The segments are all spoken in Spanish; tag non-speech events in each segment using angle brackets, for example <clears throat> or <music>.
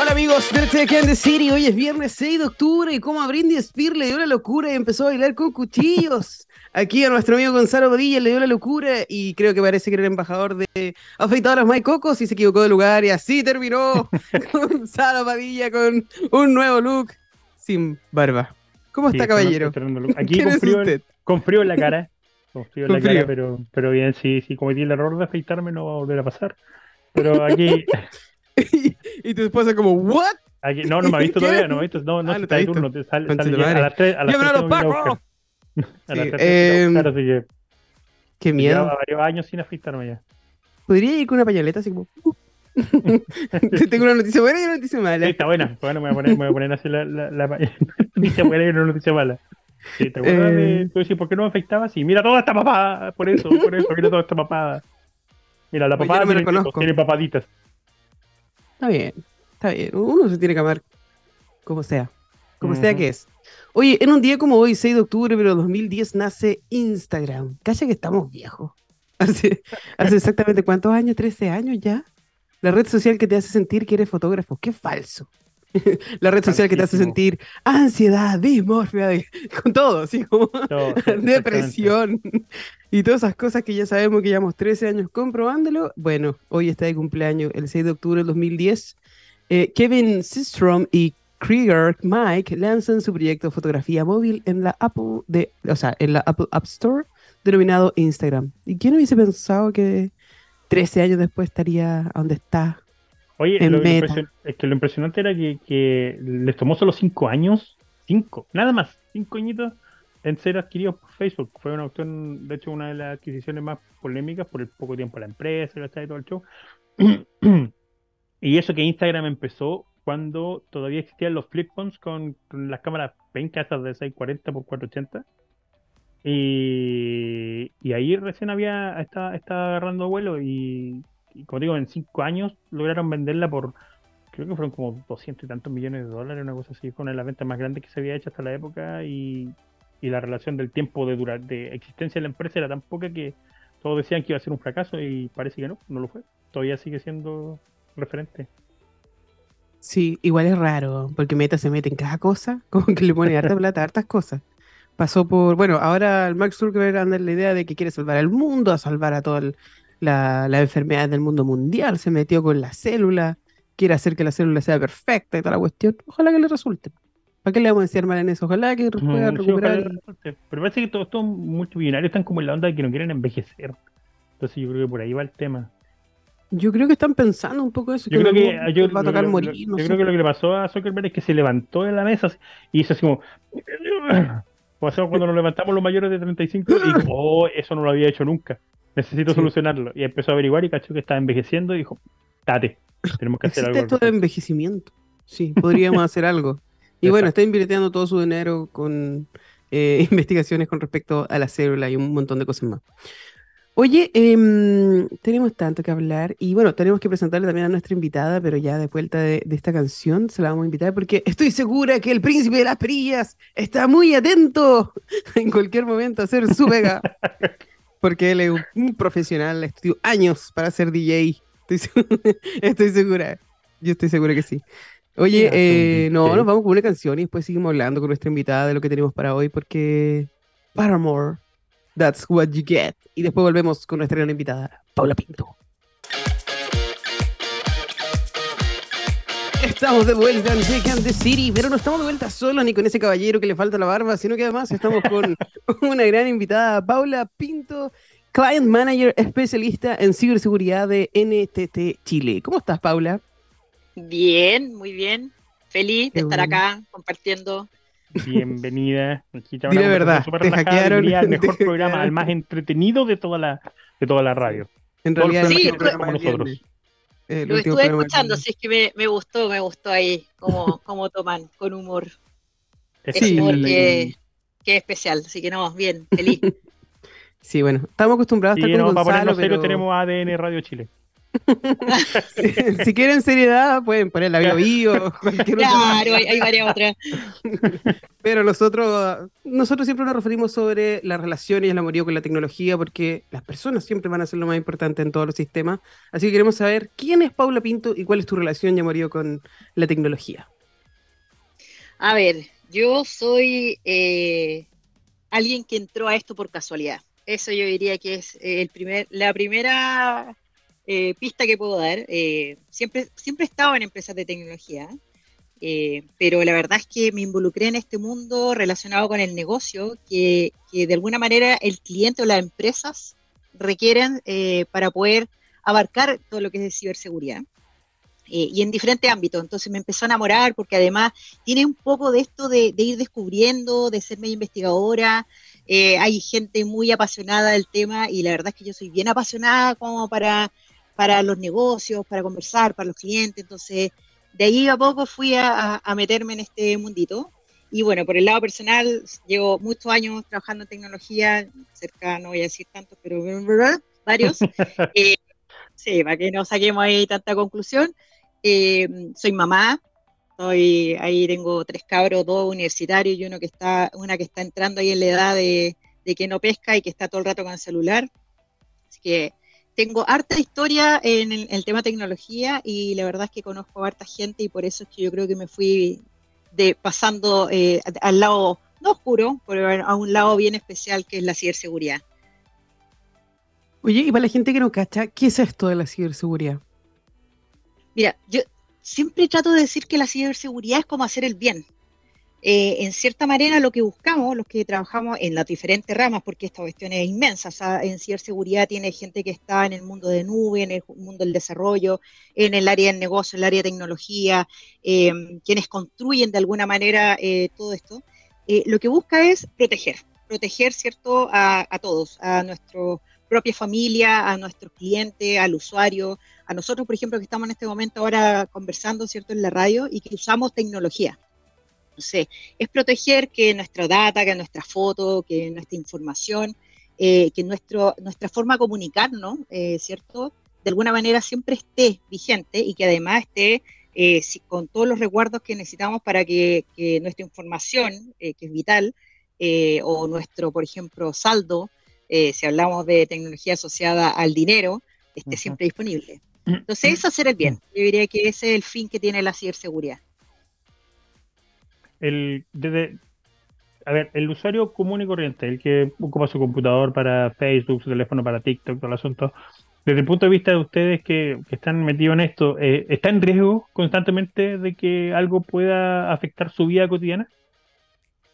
Hola amigos de Kansas City, hoy es viernes 6 de octubre y como a Brindy Spear le dio la locura y empezó a bailar con cuchillos. Aquí a nuestro amigo Gonzalo Padilla le dio la locura y creo que parece que era el embajador de afeitadoras Mike Cocos y se equivocó de lugar y así terminó <laughs> Gonzalo Padilla con un nuevo look sin barba. ¿Cómo está, caballero? Aquí con frío, con frío, en la cara. Con frío en la cara, pero, pero bien, si, si cometí el error de afeitarme no va a volver a pasar. Pero aquí... <laughs> <laughs> y, tu esposa como, ¿what? Aquí, no, no me ha visto <laughs> todavía, no me ha visto. No, no, ah, no está turno, te sale, sale a las 3 a las 3 <laughs> a las 3 eh, así que Qué miedo. Llevaba varios años sin afeitarme ya. Podría ir con una pañaleta así como. Uh. Tengo una noticia buena y una noticia mala. Sí, está buena. Bueno, me voy a poner, me voy a poner así la, la, la, noticia buena y una noticia mala. Sí, ¿Te acuerdas de eh. tú decís, por qué no me afectaba? Sí, mira toda esta papada. Por eso, por eso, mira toda esta papada. Mira, la papada tiene, tiene papaditas. Está bien, está bien. Uno se tiene que amar como sea, como sea que es. Oye, en un día como hoy, 6 de octubre, pero 2010, nace Instagram. Calla que estamos viejos. <laughs> Hace, hace exactamente cuántos años, 13 años ya. La red social que te hace sentir que eres fotógrafo. Qué falso. <laughs> la red social que te hace sentir ansiedad, dismorfia, con todo, así como <laughs> depresión y todas esas cosas que ya sabemos que llevamos 13 años comprobándolo. Bueno, hoy está de cumpleaños, el 6 de octubre del 2010. Eh, Kevin Systrom y Krieger Mike lanzan su proyecto de fotografía móvil en la Apple de, o sea, en la Apple App Store denominado Instagram. ¿Y quién hubiese pensado que 13 años después estaría donde está? Oye, lo es que lo impresionante era que, les tomó solo 5 años, 5, nada más, 5 añitos en ser adquiridos por Facebook. Fue una opción, de hecho, una de las adquisiciones más polémicas por el poco tiempo de la empresa, y todo el show. <clears throat> y eso que Instagram empezó cuando todavía existían los flip phones con, las cámaras pencas de 640 x 480. Y, y ahí recién había estaba, agarrando vuelo y, como digo, en 5 años lograron venderla por, creo que fueron como 200 y tantos millones de dólares, una cosa así, fue una de las ventas más grandes que se había hecho hasta la época y, y la relación del tiempo de, durar, de existencia de la empresa era tan poca que todos decían que iba a ser un fracaso y parece que no, no lo fue. Todavía sigue siendo referente. Sí, igual es raro, porque Meta se mete en cada cosa, <laughs> como que le pone harta <laughs> plata a hartas cosas. Pasó por, bueno, ahora el Mark Zuckerberg anda en la idea de que quiere salvar al mundo, a salvar a toda la, la enfermedad del mundo mundial, se metió con la célula, quiere hacer que la célula sea perfecta y toda la cuestión. Ojalá que le resulte. ¿Para qué le vamos a decir mal en eso? Ojalá que pueda recuperar. Pero parece que todos estos multimillonarios están como en la onda de que no quieren envejecer. Entonces yo creo que por ahí va el tema. Yo creo que están pensando un poco eso. Yo creo que, va a tocar morir. yo creo que lo que le pasó a Zuckerberg es que se levantó en la mesa y hizo así como. <laughs> Pasó cuando nos levantamos los mayores de 35 y <clears throat> oh, eso no lo había hecho nunca. Necesito solucionarlo. Y empezó a averiguar y cachó que estaba envejeciendo y dijo: Tate, tenemos que hacer algo. esto de envejecimiento. Sí, podríamos <laughs> hacer algo. Y bueno, está invirtiendo todo su dinero con eh, <laughs> investigaciones con respecto a la célula y un montón de cosas más. Oye, em, tenemos tanto que hablar y bueno, tenemos que presentarle también a nuestra invitada, pero ya de vuelta de, esta canción se la vamos a invitar porque estoy segura que el príncipe de las perillas está muy atento <laughs> en cualquier momento a hacer su vega. Porque él es un, profesional, estudió años para ser DJ. Estoy, <laughs> estoy segura, yo estoy segura que sí. Oye, eh, no, nos vamos con una canción y después seguimos hablando con nuestra invitada de lo que tenemos para hoy porque Paramore That's what you get. Y después volvemos con nuestra gran invitada, Paula Pinto. Estamos de vuelta en the City, pero no estamos de vuelta solos ni con ese caballero que le falta la barba, sino que además estamos con <laughs> una gran invitada, Paula Pinto, Client Manager especialista en ciberseguridad de NTT Chile. ¿Cómo estás, Paula? Bien, muy bien. Feliz de estar acá compartiendo Bienvenida. Dile verdad, te hackearon. El mejor <laughs> programa, el más entretenido de toda la, de toda la radio. En realidad, sí, como nosotros. Lo estuve escuchando, así es que me, me, gustó, me gustó ahí como, <laughs> como toman, con humor. Sí, humor que, que, especial, así que no, bien, feliz. <laughs> Sí, bueno, estamos acostumbrados a estar con no, Gonzalo, para ponernos pero... tenemos ADN Radio Chile. <laughs> si, quieren seriedad, pueden poner la bio, <laughs> bio cualquier Claro, hay, varias otras. <laughs> Pero nosotros, nosotros siempre nos referimos sobre la relación y el amorío con la tecnología, porque las personas siempre van a ser lo más importante en todos los sistemas. Así que queremos saber quién es Paula Pinto y cuál es tu relación y amorío con la tecnología. A ver, yo soy eh, alguien que entró a esto por casualidad. Eso yo diría que es el primer, la primera eh, pista que puedo dar. Eh, siempre, siempre he estado en empresas de tecnología, eh, pero la verdad es que me involucré en este mundo relacionado con el negocio, que, que de alguna manera el cliente o las empresas requieren para poder abarcar todo lo que es de ciberseguridad. y en diferentes ámbitos. Entonces me empezó a enamorar porque además tiene un poco de esto de, de ir descubriendo, de ser medio investigadora, eh, hay gente muy apasionada del tema y la verdad es que yo soy bien apasionada como para, para los negocios, para conversar, para los clientes. Entonces, de ahí a poco fui a, meterme en este mundito. Y bueno, por el lado personal, llevo muchos años trabajando en tecnología, cerca, no voy a decir tantos, pero varios. <laughs> Eh, sí, para que no saquemos ahí tanta conclusión. Eh, soy mamá, ahí tengo tres cabros, dos universitarios y uno que está, una que está entrando ahí en la edad de, que no pesca y que está todo el rato con el celular. Así que tengo harta historia en el, tema tecnología y la verdad es que conozco a harta gente y por eso es que yo creo que me fui de, pasando eh, al lado, no oscuro, pero a un lado bien especial que es la ciberseguridad. Oye, y para la gente que no cacha, ¿qué es esto de la ciberseguridad? Mira, yo siempre trato de decir que la ciberseguridad es como hacer el bien. Eh, en cierta manera lo que buscamos, los que trabajamos en las diferentes ramas, porque esta cuestión es inmensa, o sea, en ciberseguridad tiene gente que está en el mundo de nube, en el mundo del desarrollo, en el área del negocio, en el área de tecnología, eh, quienes construyen de alguna manera eh, todo esto, lo que busca es proteger, proteger, ¿cierto?, a, todos, a nuestra propia familia, a nuestros clientes, al usuario, a nosotros, por ejemplo, que estamos en este momento ahora conversando, ¿cierto?, en la radio y que usamos tecnología. Entonces, es proteger que nuestra data, que nuestra foto, que nuestra información, eh, que nuestro, nuestra forma de comunicarnos, eh, ¿cierto?, de alguna manera siempre esté vigente y que además esté eh, con todos los recuerdos que necesitamos para que, nuestra información, que es vital, o nuestro, por ejemplo, saldo, si hablamos de tecnología asociada al dinero, esté siempre disponible. <clears throat> Entonces, es hacer el bien. Yo diría que ese es el fin que tiene la ciberseguridad. El, desde, a ver, el usuario común y corriente, el que ocupa su computador para Facebook, su teléfono para TikTok, todo el asunto, desde el punto de vista de ustedes que, están metidos en esto, eh, ¿está en riesgo constantemente de que algo pueda afectar su vida cotidiana?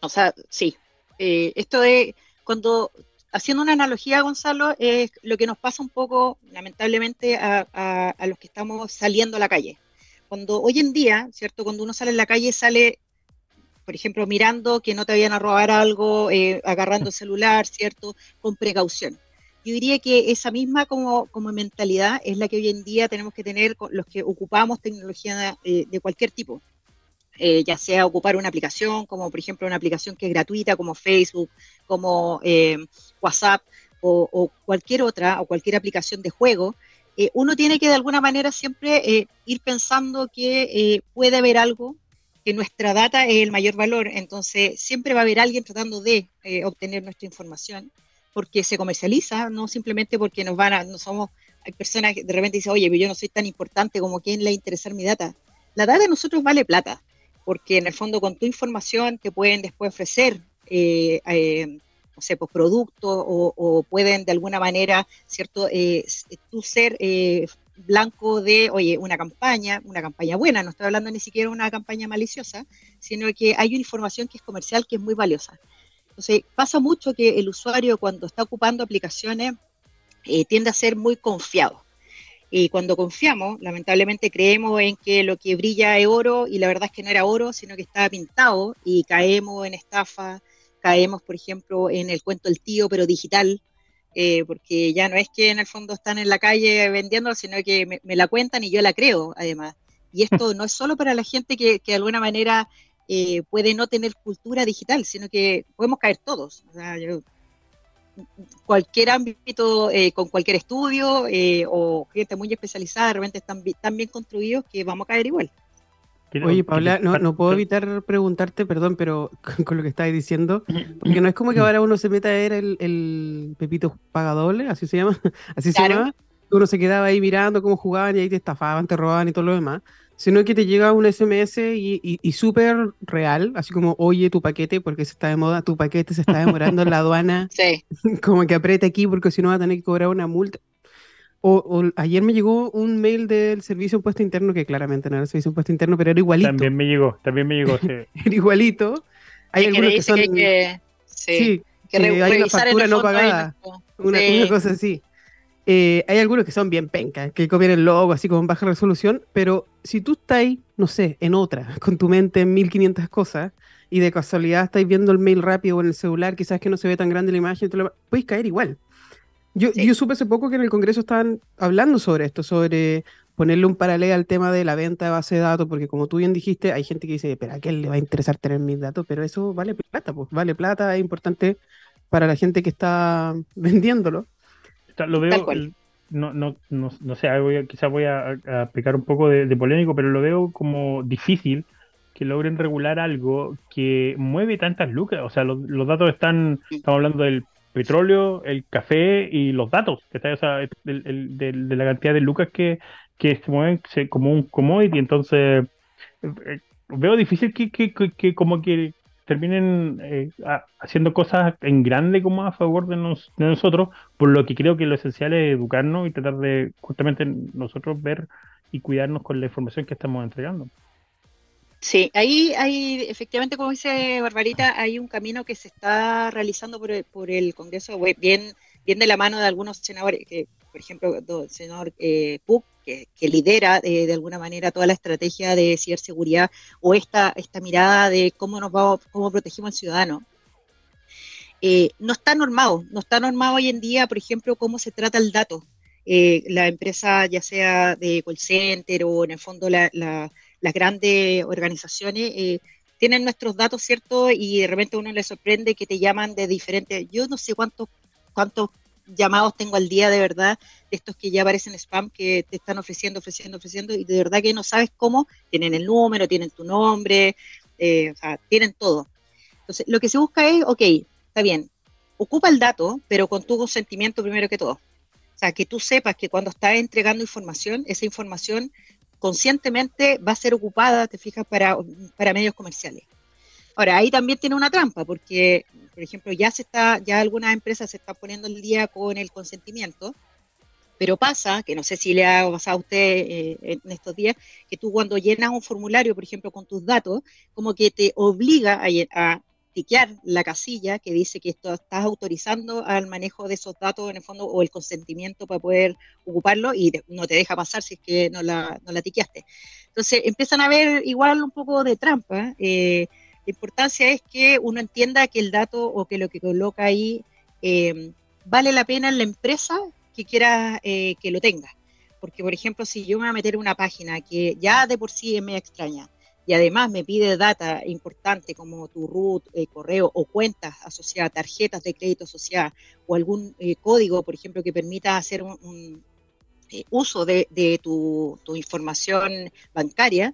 O sea, sí. Eh, esto de cuando haciendo una analogía, Gonzalo, es lo que nos pasa un poco, lamentablemente, a, los que estamos saliendo a la calle. Cuando hoy en día, ¿cierto? Cuando uno sale en la calle, sale, por ejemplo, mirando que no te vayan a robar algo, eh, agarrando el celular, ¿cierto? Con precaución. Yo diría que esa misma como, como mentalidad es la que hoy en día tenemos que tener los que ocupamos tecnología de, de cualquier tipo. Eh, ya sea ocupar una aplicación, como por ejemplo una aplicación que es gratuita, como Facebook, como eh, WhatsApp o, cualquier otra, o cualquier aplicación de juego, eh, uno tiene que de alguna manera siempre ir pensando que puede haber algo, que nuestra data es el mayor valor, entonces siempre va a haber alguien tratando de obtener nuestra información, porque se comercializa, no simplemente porque nos van a, no somos, hay personas que de repente dicen, oye, pero yo no soy tan importante como quien le interesa mi data. La data de nosotros vale plata porque en el fondo con tu información te pueden después ofrecer, eh, eh, no sé, pues productos o, pueden de alguna manera, ¿cierto?, eh, tú ser blanco de, oye, una campaña, una campaña buena, no estoy hablando ni siquiera de una campaña maliciosa, sino que hay una información que es comercial que es muy valiosa. Entonces, pasa mucho que el usuario cuando está ocupando aplicaciones tiende a ser muy confiado. Y cuando confiamos, lamentablemente creemos en que lo que brilla es oro y la verdad es que no era oro, sino que estaba pintado y caemos en estafa, caemos, por ejemplo, en el cuento del tío, pero digital, eh, porque ya no es que en el fondo están en la calle vendiendo, sino que me, la cuentan y yo la creo, además. Y esto no es solo para la gente que, de alguna manera eh, puede no tener cultura digital, sino que podemos caer todos. cualquier ámbito, eh, con cualquier estudio eh, o gente muy especializada, de repente están, tan bien construidos que vamos a caer igual. Oye, Paula, no, no puedo evitar preguntarte, perdón, pero <laughs> con, lo que estabas diciendo, porque <clears throat> no es como que ahora uno se meta a ver el, el Pepito Pagadoble, así se llama, <laughs> así se llama, uno se quedaba ahí mirando cómo jugaban y ahí te estafaban, te robaban y todo lo demás, sino que te llega un SMS y, y, súper real, así como, oye, tu paquete, porque se está de moda, tu paquete se está demorando en la aduana, <laughs> sí. como que aprieta aquí porque si no va a tener que cobrar una multa. O, ayer me llegó un mail del servicio impuesto interno, que claramente no era el servicio impuesto interno, pero era igualito. También me llegó, también me llegó, <laughs> sí. era igualito. Hay algunos que, son... Que, sí, que, hay una factura no pagada, una, una, cosa así. Eh, hay algunos que son bien pencas, que copian el logo así como en baja resolución, pero si tú estás, no sé, en otra, <laughs> con tu mente en 1500 cosas, y de casualidad estáis viendo el mail rápido o en el celular, quizás que no se ve tan grande la imagen, puedes caer igual. Yo, yo supe hace poco que en el Congreso estaban hablando sobre esto, sobre ponerle un paralelo al tema de la venta de base de datos, porque como tú bien dijiste, hay gente que dice, pero a qué le va a interesar tener mis datos, pero eso vale plata, pues vale plata, es importante para la gente que está <laughs> vendiéndolo. Lo veo, no, no, no, no sé, quizás voy a, a, pecar un poco de, polémico, pero lo veo como difícil que logren regular algo que mueve tantas lucas. O sea, los, los datos están, estamos hablando del petróleo, el café y los datos, está, o sea, el, de, la cantidad de lucas que, que se mueven como un commodity. Entonces, eh, veo difícil que, que, que, como que terminen eh, haciendo cosas en grande como a favor de, de, nosotros, por lo que creo que lo esencial es educarnos y tratar de justamente nosotros ver y cuidarnos con la información que estamos entregando. Sí, ahí hay, efectivamente, como dice Barbarita, hay un camino que se está realizando por el, por el Congreso, bien, bien de la mano de algunos senadores, que, por ejemplo, el senador eh, Puck, que, lidera eh, de alguna manera toda la estrategia de ciberseguridad o esta, esta mirada de cómo nos va, cómo protegemos al ciudadano. Eh, no está normado, no está normado hoy en día, por ejemplo, cómo se trata el dato. Eh, la empresa, ya sea de call center o en el fondo la las grandes organizaciones eh, tienen nuestros datos, ¿cierto? Y de repente uno le sorprende que te llaman de diferentes, yo no sé cuántos, cuántos llamados tengo al día de verdad, de estos que ya aparecen spam, que te están ofreciendo, ofreciendo, ofreciendo, y de verdad que no sabes cómo, tienen el número, tienen tu nombre, eh, o sea, tienen todo. Entonces, lo que se busca es, ok, está bien, ocupa el dato, pero con tu consentimiento primero que todo. O sea, que tú sepas que cuando estás entregando información, esa información conscientemente va a ser ocupada, te fijas, para, para medios comerciales. Ahora, ahí también tiene una trampa, porque, por ejemplo, ya se está, ya algunas empresas se están poniendo el día con el consentimiento, pero pasa, que no sé si le ha pasado a usted eh, en estos días, que tú cuando llenas un formulario, por ejemplo, con tus datos, como que te obliga a, a la casilla que dice que esto estás autorizando al manejo de esos datos en el fondo o el consentimiento para poder ocuparlo y no te deja pasar si es que no la, no la tiqueaste. Entonces empiezan a ver igual un poco de trampa. Eh, la importancia es que uno entienda que el dato o que lo que coloca ahí eh, vale la pena en la empresa que quiera eh, que lo tenga. Porque, por ejemplo, si yo me voy a meter una página que ya de por sí es media extraña, y además me pide data importante como tu root, eh, correo o cuentas asociadas, tarjetas de crédito asociadas o algún eh, código, por ejemplo, que permita hacer un, eh, uso de, tu, información bancaria,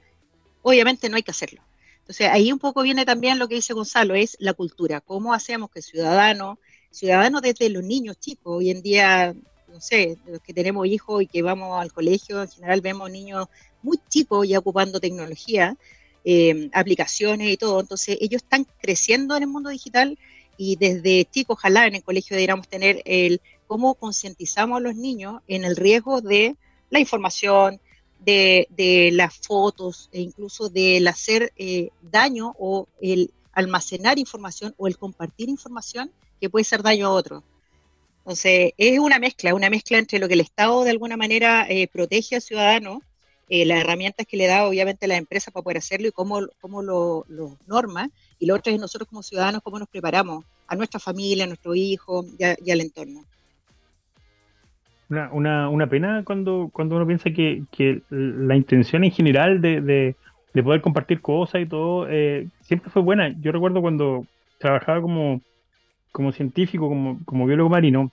obviamente no hay que hacerlo. Entonces ahí un poco viene también lo que dice Gonzalo, es la cultura, cómo hacemos que ciudadanos, ciudadanos desde los niños chicos, hoy en día, no sé, los que tenemos hijos y que vamos al colegio, en general vemos niños muy chicos ya ocupando tecnología, eh, aplicaciones y todo. Entonces, ellos están creciendo en el mundo digital y desde chicos, ojalá en el colegio deberíamos tener el cómo concientizamos a los niños en el riesgo de la información, de, las fotos e incluso del hacer eh, daño o el almacenar información o el compartir información que puede ser daño a otros. Entonces, es una mezcla, una mezcla entre lo que el Estado de alguna manera eh, protege al ciudadano eh, las herramientas que le da obviamente la empresa para poder hacerlo y cómo, cómo lo, norma. Y lo otro es nosotros como ciudadanos, cómo nos preparamos a nuestra familia, a nuestro hijo y, al entorno. Una, una, pena cuando, cuando uno piensa que, que la intención en general de, de, poder compartir cosas y todo eh, siempre fue buena. Yo recuerdo cuando trabajaba como como científico, como, como biólogo marino,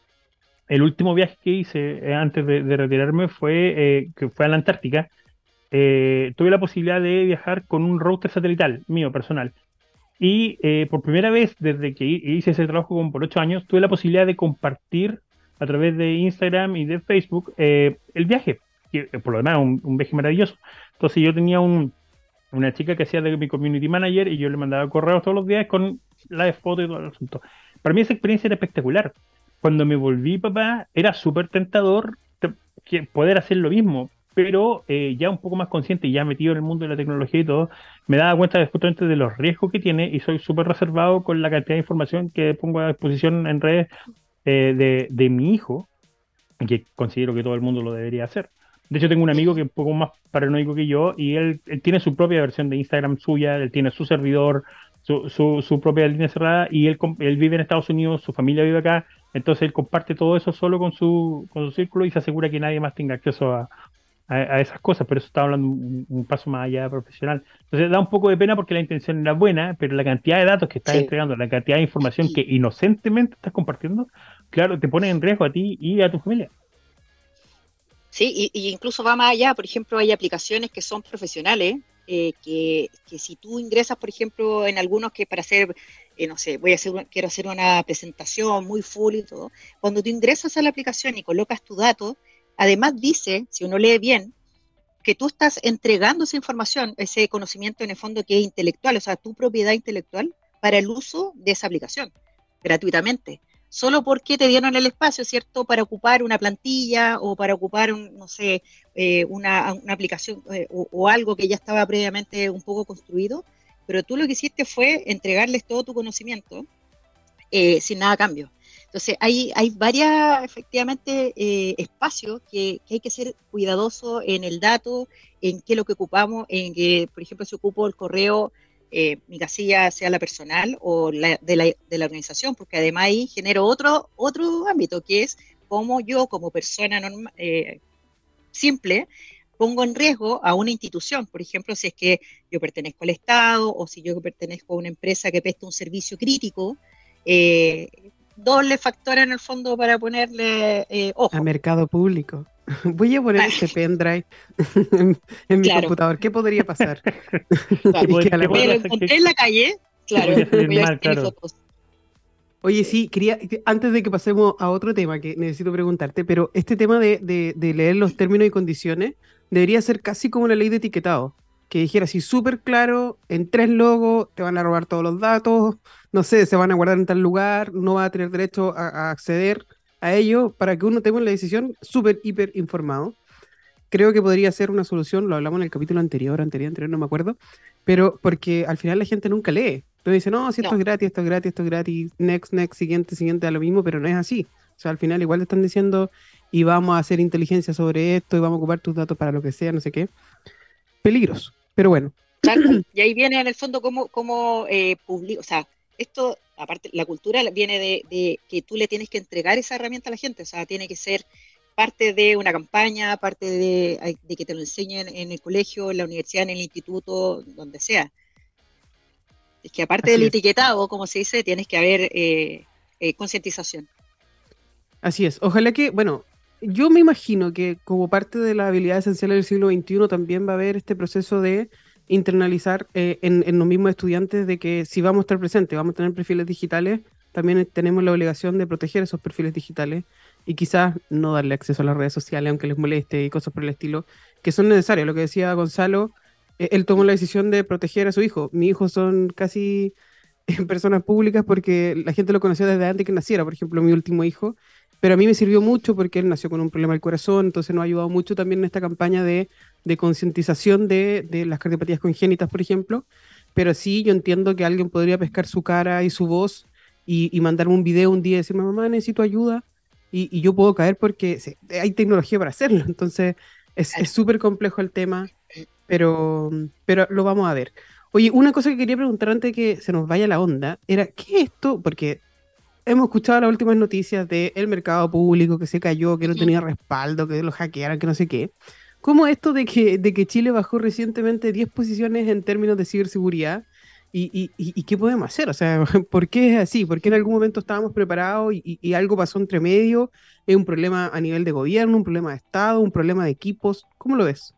el último viaje que hice eh, antes de, retirarme fue, eh, que fue a la Antártica. Eh, tuve la posibilidad de viajar con un router satelital mío, personal. Y por primera vez desde que hice ese trabajo como por ocho años, tuve la posibilidad de compartir a través de Instagram y de Facebook el viaje. Que, por lo demás, un, un viaje maravilloso. Entonces yo tenía un, una chica que hacía de mi community manager y yo le mandaba correos todos los días con la foto y todo el asunto. Para mí esa experiencia era espectacular cuando me volví papá, era súper tentador poder hacer lo mismo, pero eh, ya un poco más consciente y ya metido en el mundo de la tecnología y todo, me daba cuenta justamente de los riesgos que tiene y soy súper reservado con la cantidad de información que pongo a disposición en redes eh, de, mi hijo, que considero que todo el mundo lo debería hacer. De hecho, tengo un amigo que es un poco más paranoico que yo y él, tiene su propia versión de Instagram suya, él tiene su servidor, su, su, su propia línea cerrada y él, él vive en Estados Unidos, su familia vive acá entonces él comparte todo eso solo con su, con su círculo y se asegura que nadie más tenga acceso a, a, esas cosas, pero eso está hablando un, paso más allá profesional. Entonces da un poco de pena porque la intención era buena, pero la cantidad de datos que estás entregando, la cantidad de información que inocentemente estás compartiendo, claro, te pone en riesgo a ti y a tu familia. Sí, y, incluso va más allá, por ejemplo, hay aplicaciones que son profesionales, eh, que, que, si tú ingresas, por ejemplo, en algunos que para hacer eh, no sé, voy a hacer, quiero hacer una presentación muy full y todo, cuando tú ingresas a la aplicación y colocas tu dato, además dice, si uno lee bien, que tú estás entregando esa información, ese conocimiento en el fondo que es intelectual, o sea, tu propiedad intelectual para el uso de esa aplicación, gratuitamente. Solo porque te dieron el espacio, ¿cierto?, para ocupar una plantilla o para ocupar, no sé, eh, una, aplicación eh, o, algo que ya estaba previamente un poco construido, pero tú lo que hiciste fue entregarles todo tu conocimiento eh, sin nada a cambio. Entonces, hay, hay varias, efectivamente, eh, espacios que, hay que ser cuidadoso en el dato, en qué es lo que ocupamos, en que, por ejemplo, si ocupo el correo, eh, mi casilla sea la personal o la, de, la, de, la, organización, porque además ahí genero otro, otro ámbito, que es cómo yo, como persona normal, simple, pongo en riesgo a una institución, por ejemplo, si es que yo pertenezco al Estado o si yo pertenezco a una empresa que presta un servicio crítico, eh, doble factor en el fondo para ponerle eh, ojo. A mercado público. <laughs> Voy a poner este pendrive <laughs> en, mi computador. ¿Qué podría pasar? <laughs> Claro, que lo encontré en la calle, claro, voy a fotos. Oye, sí, quería, antes de que pasemos a otro tema que necesito preguntarte, pero este tema de, de leer los términos y condiciones, debería ser casi como la ley de etiquetado, que dijera así súper claro, en tres logos te van a robar todos los datos, no sé, se van a guardar en tal lugar, no va a tener derecho a, acceder a ello para que uno tenga la decisión súper, hiper informado. Creo que podría ser una solución, lo hablamos en el capítulo anterior, anterior, anterior, no me acuerdo, pero porque al final la gente nunca lee. Entonces dice, no, si esto es gratis, esto es gratis, esto es gratis, next, next, siguiente, siguiente, a lo mismo, pero no es así. O sea, al final igual te están diciendo, y vamos a hacer inteligencia sobre esto y vamos a ocupar tus datos para lo que sea, no sé qué. Peligros, pero bueno. <clears throat> Y ahí viene en el fondo cómo, cómo eh, o sea, esto, aparte, la cultura viene de, que tú le tienes que entregar esa herramienta a la gente, o sea, tiene que ser parte de una campaña, parte de, que te lo enseñen en el colegio, en la universidad, en el instituto, donde sea. Es que aparte del etiquetado, como se dice, tienes que haber eh, eh, concientización. Así es. Ojalá que, bueno, yo me imagino que como parte de la habilidad esencial del siglo XXI también va a haber este proceso de internalizar eh, en, los mismos estudiantes de que si vamos a estar presentes, vamos a tener perfiles digitales, también tenemos la obligación de proteger esos perfiles digitales y quizás no darle acceso a las redes sociales aunque les moleste y cosas por el estilo, que son necesarias. Lo que decía Gonzalo, eh, él tomó la decisión de proteger a su hijo. Mi hijo son casi <laughs> personas públicas porque la gente lo conocía desde antes que naciera, por ejemplo, mi último hijo pero a mí me sirvió mucho porque él nació con un problema del corazón, entonces nos ha ayudado mucho también en esta campaña de, de concientización de, de, las cardiopatías congénitas, por ejemplo. Pero sí, yo entiendo que alguien podría pescar su cara y su voz y, y mandarme un video un día y decirme, mamá, necesito ayuda. Y, y yo puedo caer porque hay tecnología para hacerlo. <laughs> Entonces, es súper complejo el tema, pero, pero lo vamos a ver. Oye, una cosa que quería preguntar antes de que se nos vaya la onda era, ¿qué es esto? Porque hemos escuchado las últimas noticias del mercado público que se cayó, que no tenía respaldo, que lo hackearan, que no sé qué. ¿Cómo esto de que, de que Chile bajó recientemente 10 posiciones en términos de ciberseguridad ¿Y, qué podemos hacer? O sea, <laughs> ¿por qué es así? ¿Por qué en algún momento estábamos preparados y, algo pasó entre medio? ¿Es un problema a nivel de gobierno, un problema de Estado, un problema de equipos? ¿Cómo lo ves?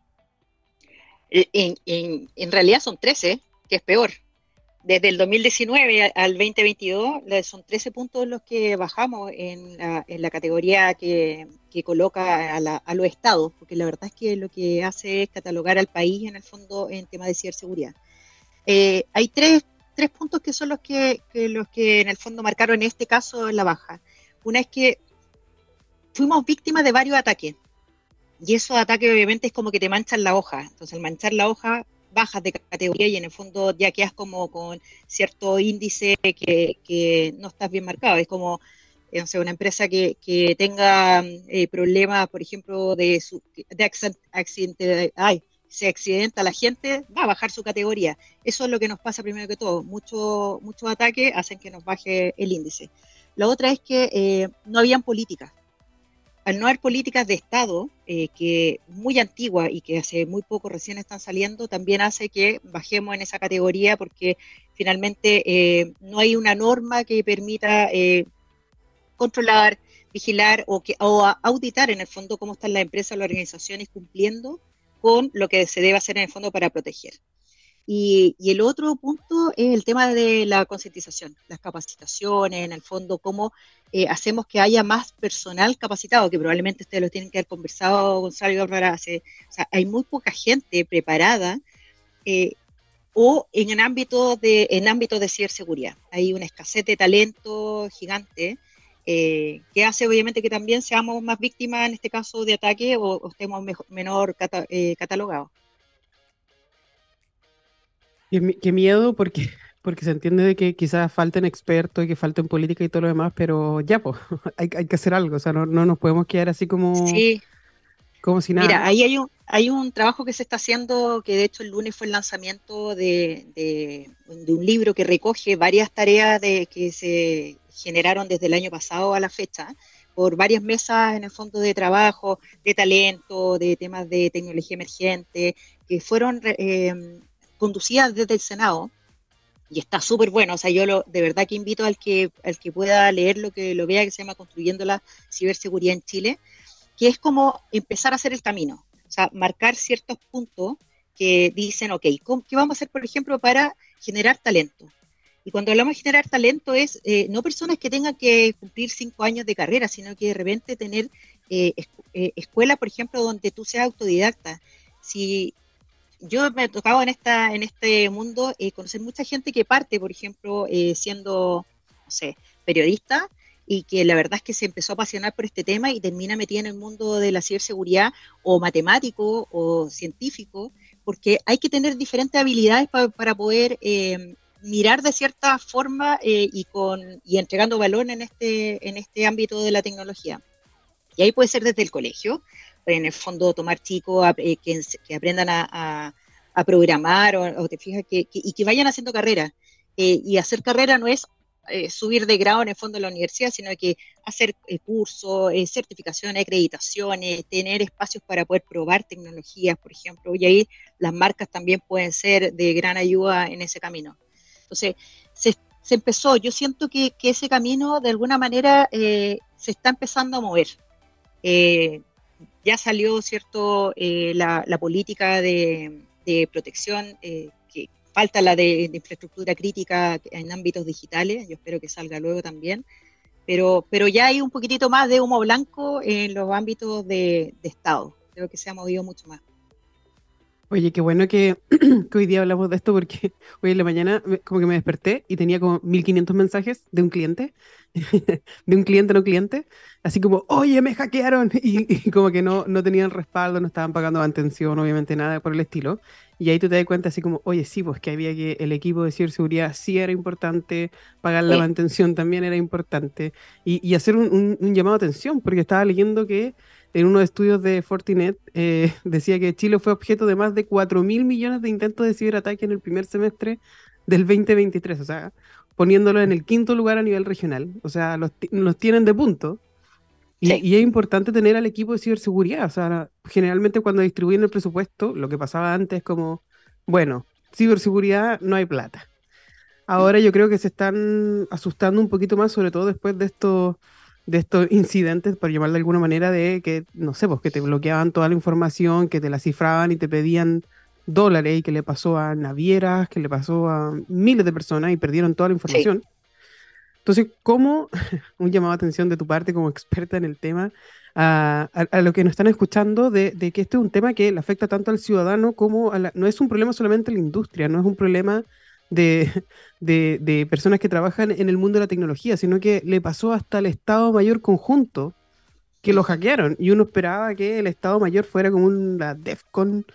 Eh, en, realidad son 13, que es peor. Desde el 2019 al 2022 son 13 puntos los que bajamos en la, categoría que, coloca a, los estados, porque la verdad es que lo que hace es catalogar al país en el fondo en tema de ciberseguridad. Eh, hay tres, tres, puntos que son los que, los que en el fondo marcaron en este caso la baja. Una es que fuimos víctimas de varios ataques. Y esos ataques obviamente es como que te manchan la hoja. Entonces al manchar la hoja bajas de categoría y en el fondo ya quedas como con cierto índice que, no estás bien marcado. Es como eh, una empresa que, tenga eh, problemas, por ejemplo, de, su, de accidente, ay, se accidenta la gente, va a bajar su categoría. Eso es lo que nos pasa primero que todo. Muchos mucho ataques hacen que nos baje el índice. La otra es que eh, no habían políticas. Al no haber políticas de Estado, eh, que muy antigua y que hace muy poco recién están saliendo, también hace que bajemos en esa categoría porque finalmente eh, no hay una norma que permita controlar, vigilar o, que, o auditar en el fondo cómo están las empresas o las organizaciones cumpliendo con lo que se debe hacer en el fondo para proteger. Y, el otro punto es el tema de la concientización, las capacitaciones, en el fondo, cómo eh, hacemos que haya más personal capacitado, que probablemente ustedes lo tienen que haber conversado, Gonzalo y hace, o sea, hay muy poca gente preparada eh, o en, ámbito de, en ámbito de ciberseguridad. Hay una escasez de talento gigante eh, que hace obviamente que también seamos más víctimas en este caso de ataque o, estemos menor eh, catalogados. Qué, miedo porque, <laughs> porque se entiende de que quizás falten expertos y que falten política y todo lo demás, pero ya, pues, <laughs> hay, que hacer algo, o sea, no, nos podemos quedar así como, como si nada. Mira, ahí hay un, hay un trabajo que se está haciendo, que de hecho el lunes fue el lanzamiento de, de, de un libro que recoge varias tareas de, que se generaron desde el año pasado a la fecha por varias mesas en el fondo de trabajo, de talento, de temas de tecnología emergente, que fueron eh, conducidas desde el Senado. Y está súper bueno, o sea, yo lo, de verdad que invito al que, al que pueda leer lo que lo vea, que se llama Construyendo la Ciberseguridad en Chile, que es como empezar a hacer el camino, o sea, marcar ciertos puntos que dicen, ok, ¿qué vamos a hacer, por ejemplo, para generar talento? Y cuando hablamos de generar talento es eh, no personas que tengan que cumplir cinco años de carrera, sino que de repente tener eh, eh, escuela, por ejemplo, donde tú seas autodidacta. Si yo me he tocado en, esta, en este mundo conocer mucha gente que parte, por ejemplo, siendo, no sé, periodista, y que la verdad es que se empezó a apasionar por este tema y termina metida en el mundo de la ciberseguridad o matemático o científico, porque hay que tener diferentes habilidades para poder mirar de cierta forma eh, y, con, y entregando valor en este, en este ámbito de la tecnología. Y ahí puede ser desde el colegio, en el fondo tomar chicos eh, que, que, aprendan a, programar o, te fijas que, y que vayan haciendo carrera. Eh, y hacer carrera no es subir de grado en el fondo de la universidad, sino que hacer cursos, certificaciones, acreditaciones, tener espacios para poder probar tecnologías, por ejemplo, y ahí las marcas también pueden ser de gran ayuda en ese camino. Entonces, se, empezó, yo siento que, ese camino de alguna manera eh, se está empezando a mover. Eh, ya salió, ¿cierto?, eh, la, política de, protección, que falta la de, infraestructura crítica en ámbitos digitales, yo espero que salga luego también, pero, pero ya hay un poquitito más de humo blanco en los ámbitos de Estado, creo que se ha movido mucho más. Oye, qué bueno <clears throat> que, hoy día hablamos de esto porque <laughs> hoy en la mañana como que me desperté y tenía como 1500 mensajes de un cliente, <laughs> de un cliente no cliente, así como, oye, me hackearon <laughs> y, como que no, no tenían respaldo, no estaban pagando mantención, obviamente nada por el estilo. Y ahí tú te das cuenta así como, oye, sí, pues que había que el equipo de ciberseguridad sí era importante, pagar la mantención también era importante y, y hacer un, un llamado a atención porque estaba leyendo que en unos estudios de Fortinet eh, <laughs> decía que Chile fue objeto de más de 4 mil millones de intentos de ciberataque en el primer semestre del 2023, o sea, poniéndolo en el quinto lugar a nivel regional. O sea, los, tienen de punto. Y, es importante tener al equipo de ciberseguridad. O sea, generalmente cuando distribuyen el presupuesto, lo que pasaba antes es como, bueno, ciberseguridad no hay plata. Ahora yo creo que se están asustando un poquito más, sobre todo después de estos de estos incidentes, por llamar de alguna manera, de que, no sé, pues que te bloqueaban toda la información, que te la cifraban y te pedían dólares, y que le pasó a navieras, que le pasó a miles de personas y perdieron toda la información. Entonces, ¿cómo, <laughs> un llamado de atención de tu parte como experta en el tema, a, lo que nos están escuchando, de, que este es un tema que le afecta tanto al ciudadano como a la, no es un problema solamente en la industria, no es un problema de, de, personas que trabajan en el mundo de la tecnología, sino que le pasó hasta el Estado Mayor conjunto que lo hackearon y uno esperaba que el Estado Mayor fuera como una DEFCON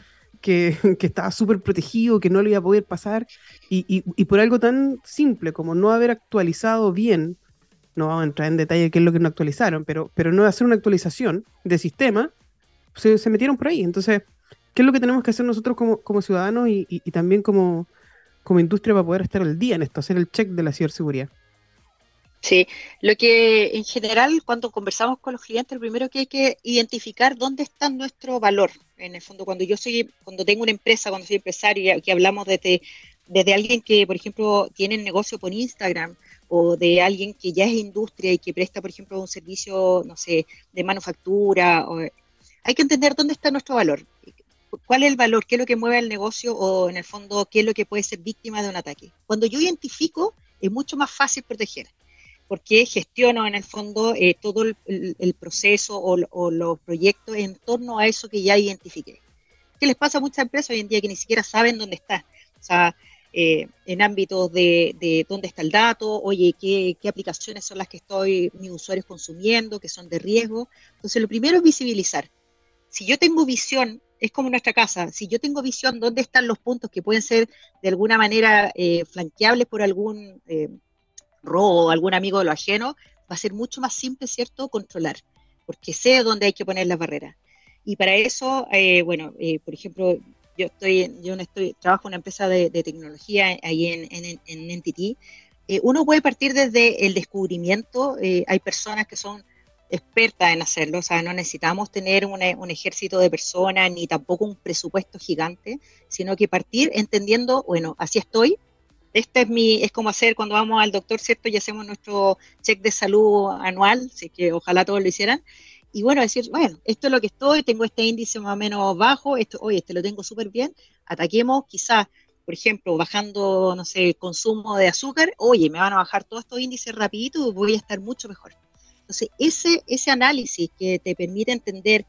que, <laughs> que estaba súper protegido, que no le iba a poder pasar y, y, por algo tan simple como no haber actualizado bien, no vamos a entrar en detalle qué es lo que no actualizaron, pero, pero no hacer una actualización de sistema, se, se metieron por ahí. Entonces, ¿qué es lo que tenemos que hacer nosotros como, como ciudadanos y, y también como, como industria para poder estar al día en esto, hacer el check de la ciberseguridad. Sí, lo que en general cuando conversamos con los clientes, lo primero que hay que identificar dónde está nuestro valor. En el fondo, cuando yo soy, cuando tengo una empresa, cuando soy empresario, que hablamos desde, desde alguien que, por ejemplo, tiene negocio por Instagram o de alguien que ya es industria y que presta, por ejemplo, un servicio, no sé, de manufactura. hay que entender dónde está nuestro valor cuál es el valor, qué es lo que mueve el negocio o en el fondo qué es lo que puede ser víctima de un ataque. Cuando yo identifico, es mucho más fácil proteger, porque gestiono en el fondo eh, todo el, proceso o, los proyectos en torno a eso que ya identifiqué. ¿Qué les pasa a muchas empresas hoy en día que ni siquiera saben dónde está? O sea, eh, en ámbitos de, dónde está el dato, oye, ¿qué, qué aplicaciones son las que estoy, mis usuarios consumiendo, que son de riesgo. Entonces, lo primero es visibilizar. Si yo tengo visión es como nuestra casa. Si yo tengo visión dónde están los puntos que pueden ser de alguna manera eh, flanqueables por algún eh, robo o algún amigo de lo ajeno, va a ser mucho más simple, ¿cierto?, controlar, porque sé dónde hay que poner las barreras. Y para eso, eh, bueno, por ejemplo, yo estoy, yo estoy, trabajo en una empresa de, tecnología ahí en, en, en Entity. uno puede partir desde el descubrimiento. hay personas que son experta en hacerlo, o sea, no necesitamos tener un ejército de personas ni tampoco un presupuesto gigante, sino que partir entendiendo, bueno, así estoy, este es mi, es como hacer cuando vamos al doctor, ¿cierto? Y hacemos nuestro check de salud anual, así que ojalá todos lo hicieran. Y bueno, decir, bueno, esto es lo que estoy, tengo este índice más o menos bajo, esto, oye, este lo tengo súper bien, ataquemos quizás, por ejemplo, bajando, no sé, el consumo de azúcar, oye, me van a bajar todos estos índices rapidito y voy a estar mucho mejor. Entonces, ese, ese análisis que te permite entender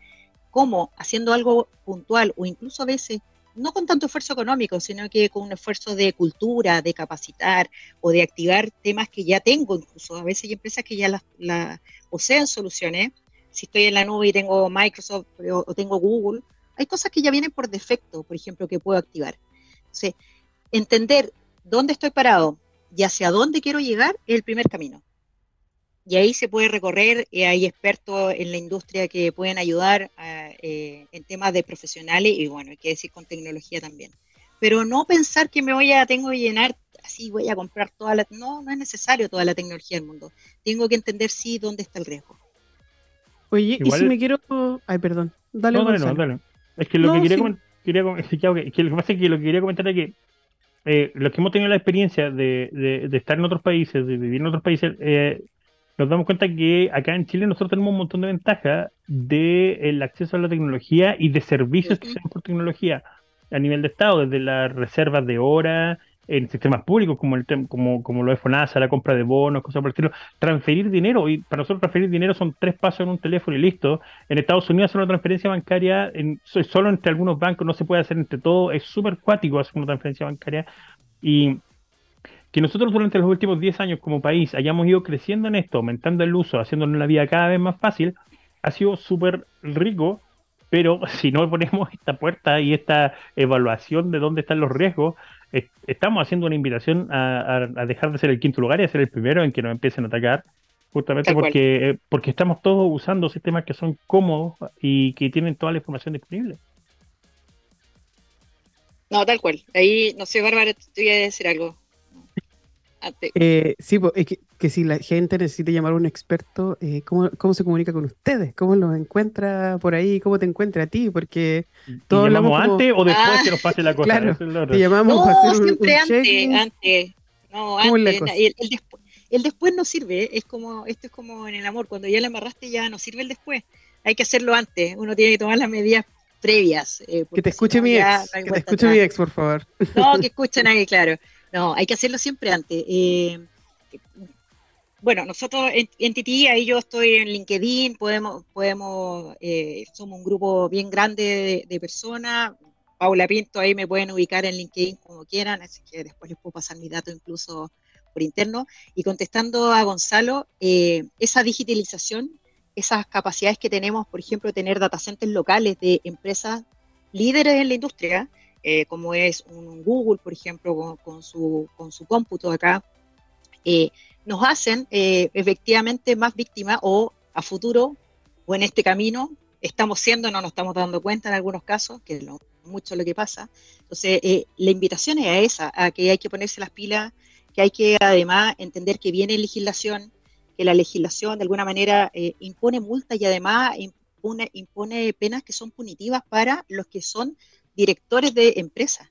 cómo haciendo algo puntual o incluso a veces no con tanto esfuerzo económico, sino que con un esfuerzo de cultura, de capacitar o de activar temas que ya tengo, incluso a veces hay empresas que ya las poseen soluciones. Si estoy en la nube y tengo Microsoft o, tengo Google, hay cosas que ya vienen por defecto, por ejemplo, que puedo activar. Entonces, entender dónde estoy parado y hacia dónde quiero llegar es el primer camino y ahí se puede recorrer, y hay expertos en la industria que pueden ayudar eh, en temas de profesionales y bueno, hay que decir con tecnología también. Pero no pensar que me voy a, tengo que llenar, así voy a comprar toda la, no, no es necesario toda la tecnología del mundo. Tengo que entender sí dónde está el riesgo. Oye, y si me quiero, ay, perdón, dale. No, dale, no, dale. Es que lo que quería, quería que lo que pasa es que lo que quería comentar es que eh, los que hemos tenido la experiencia de, de, de, estar en otros países, de vivir en otros países, eh, nos damos cuenta que acá en Chile nosotros tenemos un montón de ventajas del acceso a la tecnología y de servicios que se dan por tecnología a nivel de Estado, desde las reservas de horas, en sistemas públicos como el como, como lo es FONASA, la compra de bonos, cosas por el estilo, transferir dinero, y para nosotros transferir dinero son tres pasos en un teléfono y listo. En Estados Unidos hacer una transferencia bancaria en, solo entre algunos bancos, no se puede hacer entre todos, es súper cuático hacer una transferencia bancaria. Y que nosotros durante los últimos 10 años como país hayamos ido creciendo en esto, aumentando el uso, haciéndonos la vida cada vez más fácil, ha sido súper rico, pero <laughs> si no ponemos esta puerta y esta evaluación de dónde están los riesgos, estamos haciendo una invitación a, dejar de ser el quinto lugar y a ser el primero en que nos empiecen a atacar, justamente porque, eh, porque estamos todos usando sistemas que son cómodos y que tienen toda la información disponible. No, tal cual. Ahí, no sé, Bárbara, te voy a decir algo. Eh, sí, pues, es que, si la gente necesita llamar a un experto, eh, ¿cómo, se comunica con ustedes? ¿Cómo los encuentra por ahí? ¿Cómo te encuentra a ti? Porque todos llamamos antes o después ah. que nos pase la cosa. Claro, te llamamos no, siempre antes, antes. No, antes, el, después, el después no sirve, es como, esto es como en el amor, cuando ya la amarraste ya no sirve el después, hay que hacerlo antes, uno tiene que tomar las medidas previas. Eh, que te escuche mi ex, que te escuche mi ex, por favor. No, que escuche nadie, claro. No, hay que hacerlo siempre antes. Eh, bueno, nosotros en, en ahí yo estoy en LinkedIn, podemos, podemos, eh, somos un grupo bien grande de, personas. Paula Pinto, ahí me pueden ubicar en LinkedIn como quieran, así que después les puedo pasar mi dato incluso por interno. Y contestando a Gonzalo, eh, esa digitalización, esas capacidades que tenemos, por ejemplo, de tener data centers locales de empresas líderes en la industria, eh, como es un Google, por ejemplo, con, su, con su cómputo acá, eh, nos hacen eh, efectivamente más víctimas o a futuro o en este camino estamos siendo, no nos estamos dando cuenta en algunos casos, que es mucho lo que pasa. Entonces, eh, la invitación es a esa, a que hay que ponerse las pilas, que hay que además entender que viene legislación, que la legislación de alguna manera impone multas y además impone, impone penas que son punitivas para los que son directores de empresas.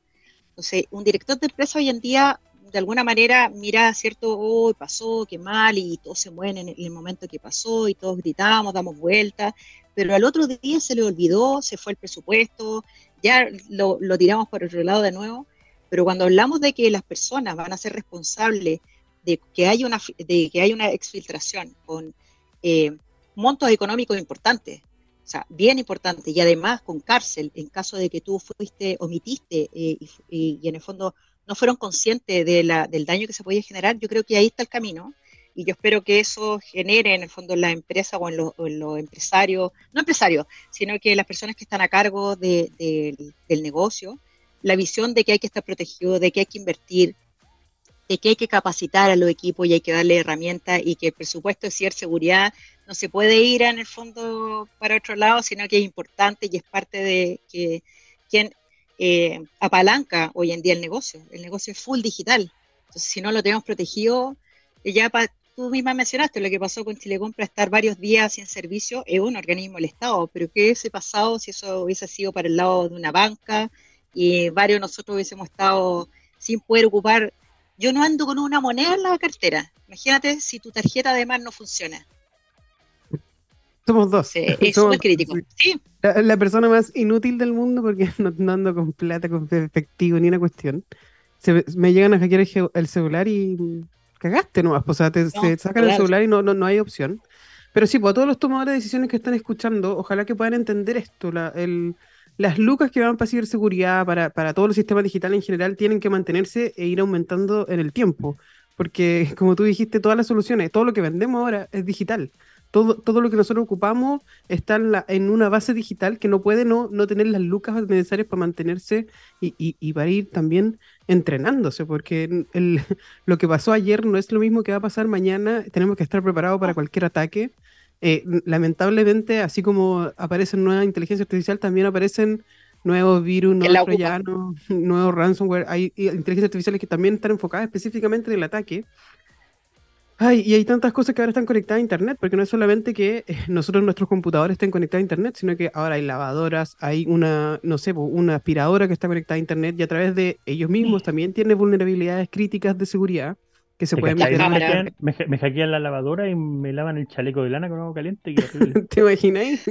Entonces, un director de empresa hoy en día de alguna manera mira, ¿cierto? Oh, pasó, qué mal, y todos se mueren en el momento que pasó, y todos gritamos, damos vueltas, pero al otro día se le olvidó, se fue el presupuesto, ya lo, tiramos por otro lado de nuevo, pero cuando hablamos de que las personas van a ser responsables de que haya una, de que haya una exfiltración con eh, montos económicos importantes, o sea, bien importantes, y además con cárcel en caso de que tú fuiste, omitiste eh, y, en el fondo no fueron conscientes de la, del daño que se podía generar, yo creo que ahí está el camino. Y yo espero que eso genere en el fondo en la empresa o en los empresarios, no empresarios, sino que las personas que están a cargo del negocio, la visión de que hay que estar protegido, de que hay que invertir, de que hay que capacitar a los equipos y hay que darle herramientas y que el presupuesto de ciberseguridad no se puede ir en el fondo para otro lado, sino que es importante y es parte de que quien eh, apalanca hoy en día el negocio. El negocio es full digital. Entonces, si no lo tenemos protegido, ya tú misma mencionaste lo que pasó con Chile Compra, estar varios días sin servicio, es un organismo del Estado, pero ¿qué hubiese pasado si eso hubiese sido para el lado de una banca y varios de nosotros hubiésemos estado sin poder ocupar? Yo no ando con una moneda en la cartera. Imagínate si tu tarjeta además no funciona. Somos dos. es muy crítico. Sí. <laughs> La, persona más inútil del mundo porque <laughs> no, ando con plata, con efectivo, ni una cuestión. me llegan a hackear el, celular y cagaste nomás. O sea, te, sacan el celular y no, no, no hay opción. Pero sí, pues a todos los tomadores de decisiones que están escuchando, ojalá que puedan entender esto. La, el, las lucas que van para ciberseguridad, para, para todos los sistemas digitales en general, tienen que mantenerse e ir aumentando en el tiempo. Porque, <laughs> como tú dijiste, todas las soluciones, todo lo que vendemos ahora es digital todo, todo lo que nosotros ocupamos está en, la, en una base digital que no puede no, no tener las lucas necesarias para mantenerse y, y, para ir también entrenándose, porque el, <laughs> lo que pasó ayer no es lo mismo que va a pasar mañana, tenemos que estar preparados para cualquier ataque. Eh, lamentablemente, así como aparecen nueva inteligencia artificial, también aparecen nuevos virus, nuevos troyanos, <laughs> nuevos ransomware. Hay inteligencias artificiales que también están enfocadas específicamente en el ataque. Ay, y hay tantas cosas que ahora están conectadas a Internet, porque no es solamente que eh, nosotros nuestros computadores estén conectados a Internet, sino que ahora hay lavadoras, hay una, no sé, una aspiradora que está conectada a Internet y a través de ellos mismos también tiene vulnerabilidades críticas de seguridad que se pueden meter. Me, me, hackean la lavadora y me lavan el chaleco de lana con agua caliente. <laughs> ¿Te imagináis?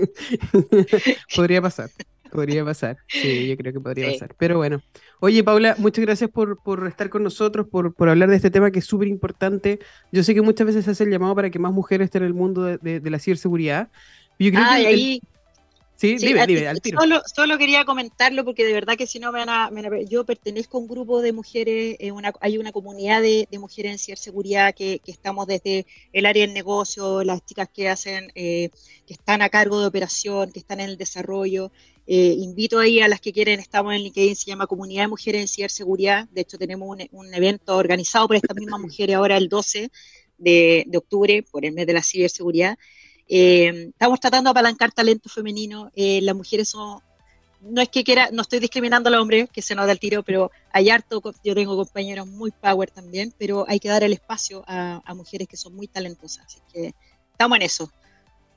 <laughs> Podría pasar. Podría pasar, sí, yo creo que podría pasar. Pero bueno, oye Paula, muchas gracias por, por estar con nosotros, por, por hablar de este tema que es súper importante. Yo sé que muchas veces se hace el llamado para que más mujeres estén en el mundo de, de, la ciberseguridad. Yo creo ah, que ahí... Sí, dime, dime, al tiro. Solo, solo, quería comentarlo porque de verdad que si no me van a, Yo pertenezco a un grupo de mujeres, eh, una, hay una comunidad de, de, mujeres en ciberseguridad que, que estamos desde el área del negocio, las chicas que hacen, eh, que están a cargo de operación, que están en el desarrollo. Eh, invito ahí a las que quieren, estamos en LinkedIn, se llama Comunidad de Mujeres en Ciberseguridad. De hecho, tenemos un, evento organizado por estas mismas mujeres ahora el 12 de, octubre, por el mes de la ciberseguridad. Eh, estamos tratando de apalancar talento femenino. Eh, las mujeres son, no es que quiera, no estoy discriminando a los hombres, que se nos da el tiro, pero hay harto, yo tengo compañeros muy power también, pero hay que dar el espacio a, a mujeres que son muy talentosas. Así que estamos en eso.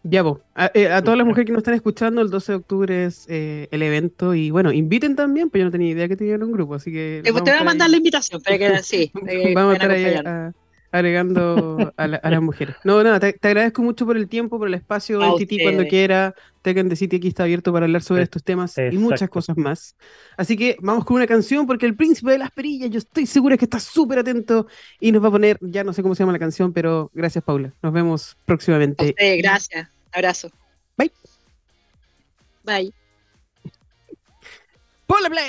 Ya, vos. Eh, a, todas las mujeres que nos están escuchando, el 12 de octubre es eh, el evento y bueno, inviten también, pues yo no tenía idea que tenían un grupo, así que... te voy a mandar la invitación para que sí. <laughs> vamos a estar ahí agregando a, las mujeres. No, nada, te, agradezco mucho por el tiempo, por el espacio, Titi cuando quiera. Tekken de City aquí está abierto para hablar sobre estos temas y muchas cosas más. Así que vamos con una canción porque el príncipe de las perillas, yo estoy segura que está súper atento y nos va a poner, ya no sé cómo se llama la canción, pero gracias Paula. Nos vemos próximamente. gracias. Abrazo. Bye. Bye. Paula Play.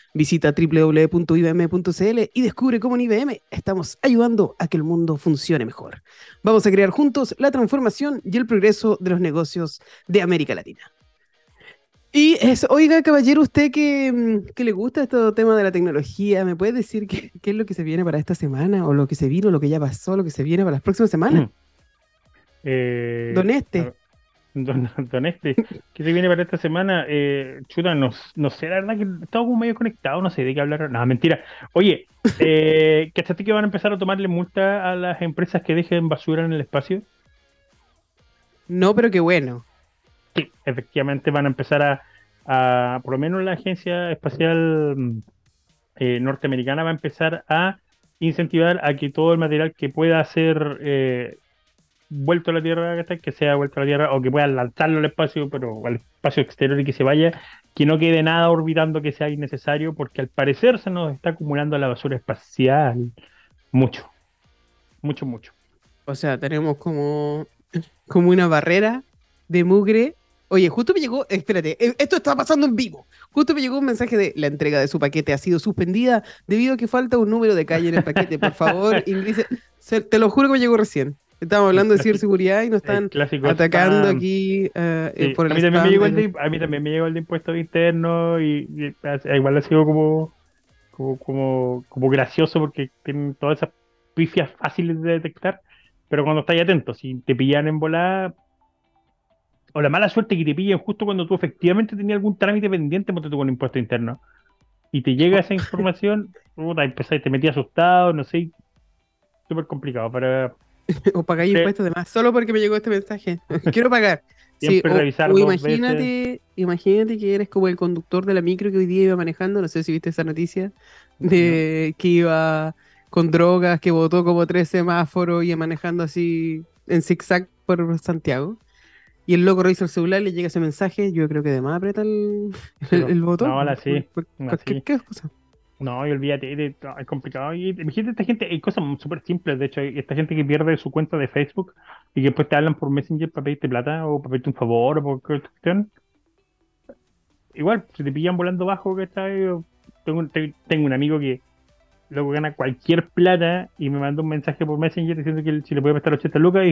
Visita www.ibm.cl y descubre cómo en IBM estamos ayudando a que el mundo funcione mejor. Vamos a crear juntos la transformación y el progreso de los negocios de América Latina. Y es, oiga, caballero, usted que, mm, que, le gusta este tema de la tecnología, ¿me puede decir qué, qué, es lo que se viene para esta semana? ¿O lo que se vino, lo que ya pasó, lo que se viene para las próximas semanas? Eh, Don Este. <laughs> Don, don, Este, ¿qué se viene para esta semana? Eh, chuta, no, no, sé, la verdad que estamos como medio conectados, no sé de qué hablar. No, mentira. Oye, <laughs> eh, ¿cachaste que van a empezar a tomarle multa a las empresas que dejen basura en el espacio? No, pero qué bueno. Sí, efectivamente van a empezar a, por lo menos la Agencia Espacial mm, eh, Norteamericana va a empezar a incentivar a que todo el material que pueda ser eh, vuelto a la Tierra, que sea vuelto a la Tierra, o que puedan lanzarlo al espacio, pero al espacio exterior y que se vaya, que no quede nada orbitando que sea innecesario, porque al parecer se nos está acumulando la basura espacial mucho, mucho, mucho. O sea, tenemos como, como una barrera de mugre. Oye, justo me llegó, espérate, e, esto está pasando en vivo. Justo me llegó un mensaje de la entrega de su paquete ha sido suspendida debido a que falta un número de calle en el paquete. Por favor, <laughs> ingrese. Te lo juro que me llegó recién. Estamos hablando de ciberseguridad y nos <laughs> están atacando aquí uh, por el a mí, también me llegó el de, a mí también me llegó el de impuestos internos y, igual ha sido como, como, como, gracioso porque tienen todas esas pifias fáciles de detectar, pero cuando estás atento, si te pillan en volada, o la mala suerte que te pillen justo cuando tú efectivamente tenías algún trámite pendiente porque tú con impuesto interno y te llega esa <laughs> información, puta, te metí asustado, no sé, súper complicado para <laughs> o pagáis impuestos de más, solo porque me llegó este mensaje. <laughs> Quiero pagar. Siempre revisar imagínate, imagínate que eres como el conductor de la micro que hoy día iba manejando, no sé si viste esa noticia, de que iba con drogas, que votó como tres semáforos y iba manejando así en zigzag por Santiago. Y el loco revisa el celular, le llega ese mensaje, yo creo que además aprieta el, el, botón. No, ahora sí. ¿Qué, qué cosa? No, y olvídate, es complicado. Y imagínate esta gente, hay cosas súper simples. De hecho, esta gente que pierde su cuenta de Facebook y que después te hablan por Messenger para pedirte plata o para pedirte un favor o por cuestión. Igual, si te pillan volando bajo, que está tengo, tengo un amigo que luego gana cualquier plata y me manda un mensaje por Messenger diciendo que si le puede prestar 80 lucas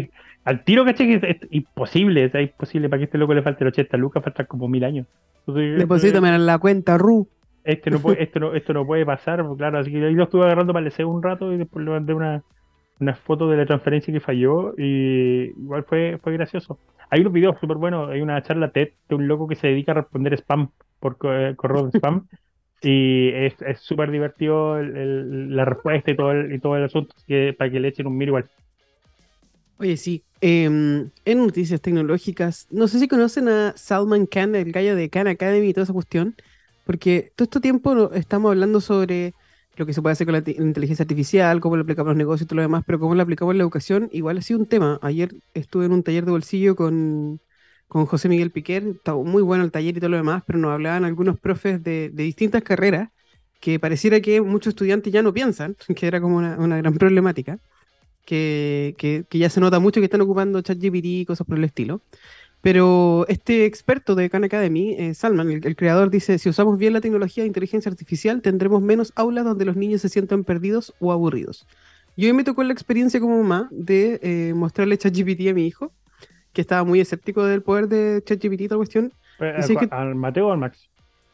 al tiro, caché que es, imposible, es imposible para que este loco le falte 80 lucas estar como mil años. Deposítame en la cuenta RU este no puede, esto no, esto no puede pasar, pues, claro, así que ahí lo estuve agarrando para el un rato y después le mandé una, una foto de la transferencia que falló y igual fue, fue gracioso. Hay unos videos súper buenos, hay una charla TED de un loco que se dedica a responder spam por eh, correo de spam <laughs> y es súper divertido la respuesta y todo el, y todo el asunto, que, para que le echen un mir igual. Oye, sí, em, en noticias tecnológicas, no sé si conocen a Salman Khan, el gallo de Khan Academy y toda esa cuestión. Porque todo este tiempo estamos hablando sobre lo que se puede hacer con la, inteligencia artificial, cómo lo aplicamos a los negocios y todo lo demás, pero cómo lo aplicamos en la educación, igual ha sido un tema. Ayer estuve en un taller de bolsillo con, con José Miguel Piquer, estaba muy bueno el taller y todo lo demás, pero nos hablaban algunos profes de, distintas carreras que pareciera que muchos estudiantes ya no piensan, <laughs> que era como una, una gran problemática, que, que, que, ya se nota mucho que están ocupando ChatGPT y cosas por el estilo. Pero este experto de Khan Academy, eh, Salman, el, creador, dice, si usamos bien la tecnología de inteligencia artificial, tendremos menos aulas donde los niños se sientan perdidos o aburridos. Yo me tocó la experiencia como mamá de eh, mostrarle ChatGPT a mi hijo, que estaba muy escéptico del poder de ChatGPT toda cuestión. ¿Al Mateo o al Max?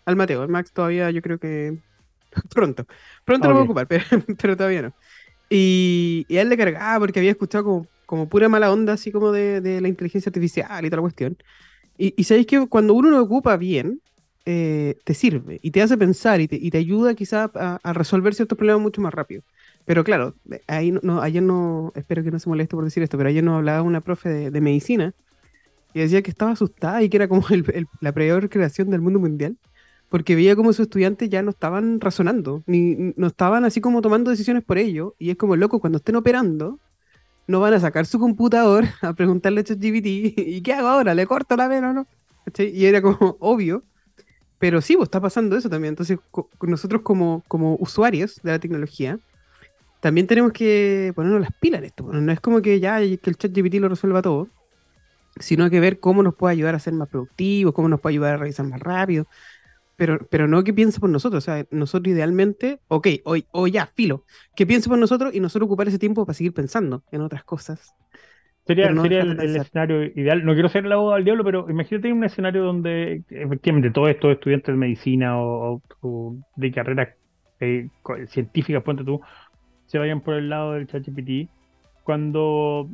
al Mateo. El Max todavía yo creo que <laughs> pronto. Pronto lo voy a ocupar, <laughs> pero, todavía no. Y, y, a él le cargaba porque había escuchado como, como pura mala onda, así como de, de la inteligencia artificial y toda la cuestión. Y, y sabéis que cuando uno lo ocupa bien, eh, te sirve y te hace pensar y te, y te ayuda quizás a, resolver ciertos problemas mucho más rápido. Pero claro, ahí no, ayer no, espero que no se moleste por decir esto, pero ayer nos hablaba una profe de, medicina y decía que estaba asustada y que era como la peor creación del mundo mundial, porque veía como sus estudiantes ya no estaban razonando, ni no estaban así como tomando decisiones por ello, y es como loco, cuando estén operando, no van a sacar su computador <laughs> a preguntarle a ChatGPT, ¿y qué hago ahora? ¿Le corto la vena o no? Y era como <laughs> obvio pero sí, pues está pasando eso también. Entonces, nosotros como, como usuarios de la tecnología, también tenemos que ponernos las pilas esto. no es como que ya que el chat GPT lo resuelva todo, sino que ver cómo nos puede ayudar a ser más productivos, cómo nos puede ayudar a revisar más rápido. Pero, pero no que piense por nosotros. O sea, nosotros idealmente, ok, o ya, filo, que piense por nosotros y nosotros ocupar ese tiempo para seguir pensando en otras cosas. Sería, sería el, escenario ideal. No quiero ser la voz al diablo, pero imagínate un escenario donde efectivamente todos estos estudiantes de medicina o, de carreras eh, científicas, ponte tú, se vayan por el lado del ChatGPT, cuando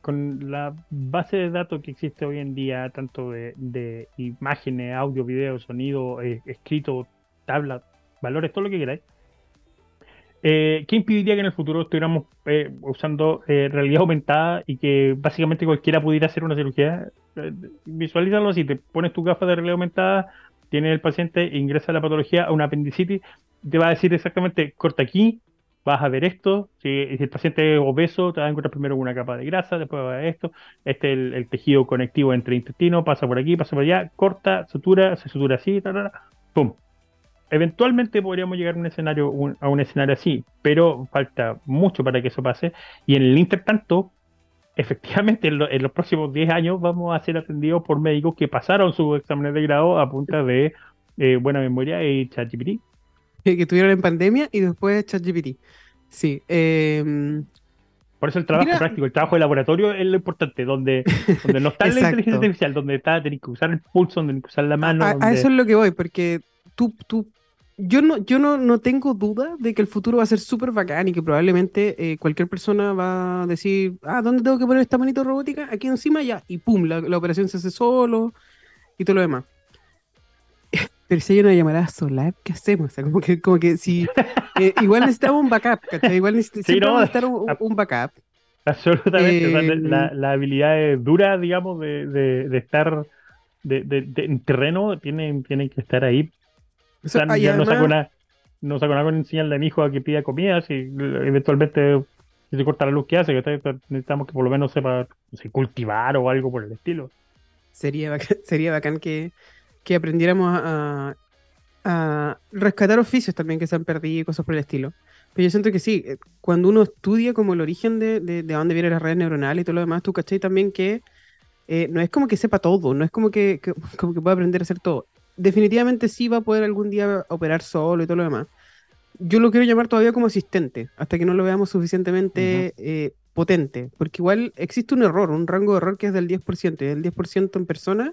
con la base de datos que existe hoy en día, tanto de, imágenes, audio, video, sonido, eh, escrito, tabla, valores, todo lo que queráis, eh, ¿Qué impediría que en el futuro estuviéramos eh, usando eh, realidad aumentada y que básicamente cualquiera pudiera hacer una cirugía? visualízalo así, te pones tu gafas de realidad aumentada, tiene el paciente, ingresa a la patología a una apendicitis, te va a decir exactamente, corta aquí, vas a ver esto, si, el paciente es obeso, te va a encontrar primero una capa de grasa, después va a esto, este es el, tejido conectivo entre intestino, pasa por aquí, pasa por allá, corta, sutura, se sutura así, pum, eventualmente podríamos llegar a un escenario, a un escenario así, pero falta mucho para que eso pase. Y en el intertanto, efectivamente, en, los próximos 10 años vamos a ser atendidos por médicos que pasaron sus exámenes de grado a punta de eh, buena memoria y ChatGPT. Que tuvieron en pandemia y después ChatGPT. Sí. Em, por eso el trabajo práctico, el trabajo de laboratorio es lo importante, donde, donde no <laughs> está la inteligencia artificial, donde está, tenés que usar el pulso, donde tenés que usar la mano. A, eso es lo que voy, porque tú, tú yo no, yo no, no tengo duda de que el futuro va a ser súper bacán y que probablemente eh, cualquier persona va a decir, ah, ¿dónde tengo que poner esta manito robótica? Aquí encima ya, y pum, la, operación se hace solo y todo lo demás. Pero si hay una llamada solar, ¿qué hacemos? O sea, como que, como que si eh, igual necesitamos un backup, ¿cachai? Igual necesitamos necesitar un, backup. Absolutamente. Eh, la, la, habilidad dura, digamos, de, de, de estar de, de, en terreno tienen, tienen que estar ahí no saco nada, no saco nada con enseñarle a mi hijo a que pida comida, si eventualmente si se corta la luz, ¿qué hace? Necesitamos que por lo menos sepa cultivar o algo por el estilo. Sería bacán, <laughs> sería bacán que, que aprendiéramos a, a, rescatar oficios también que se han perdido y cosas por el estilo. Pero yo siento que sí, eh, cuando uno estudia como el origen de, de, de dónde vienen las redes neuronales y todo lo demás, tú caché también que eh, no es como que sepa todo, no es como que, <laughs> como que pueda aprender a hacer todo definitivamente sí va a poder algún día operar solo y todo lo demás. Yo lo quiero llamar todavía como asistente, hasta que no lo veamos suficientemente eh, potente, porque igual existe un error, un rango de error que es del 10%, y el 10% en persona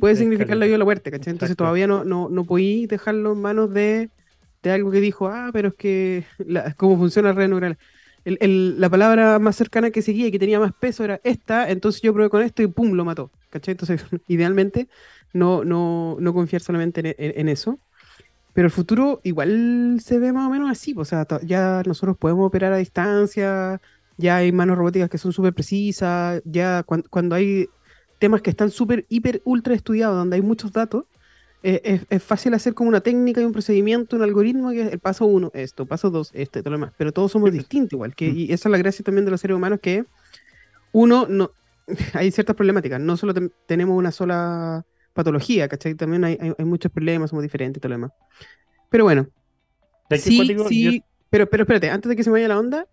puede significar la vida o la muerte, ¿cachai? Entonces todavía no, no, no podí dejarlo en manos de, de, algo que dijo, ah, pero es que cómo funciona la red neural. El, la palabra más cercana que seguía y que tenía más peso era esta, entonces yo probé con esto y pum, lo mató. ¿Cachai? Entonces, <laughs> idealmente, no, no, no confiar solamente en, eso. Pero el futuro igual se ve más o menos así. Pues, o sea, ya nosotros podemos operar a distancia, ya hay manos robóticas que son súper precisas, ya cuando, hay temas que están súper, hiper, ultra estudiados, donde hay muchos datos, eh, es, fácil hacer como una técnica y un procedimiento, un algoritmo, que es el paso uno, esto, paso dos, esto y todo lo demás. Pero todos somos distintos igual. Que, mm. y esa es la gracia también de los seres humanos, que uno, no, <laughs> hay ciertas problemáticas. No solo tenemos una sola patología, ¿cachai? También hay, hay, muchos problemas, somos diferentes todo lo demás. Pero bueno. Sí, sí, pero, pero espérate, antes de que se me vaya la onda,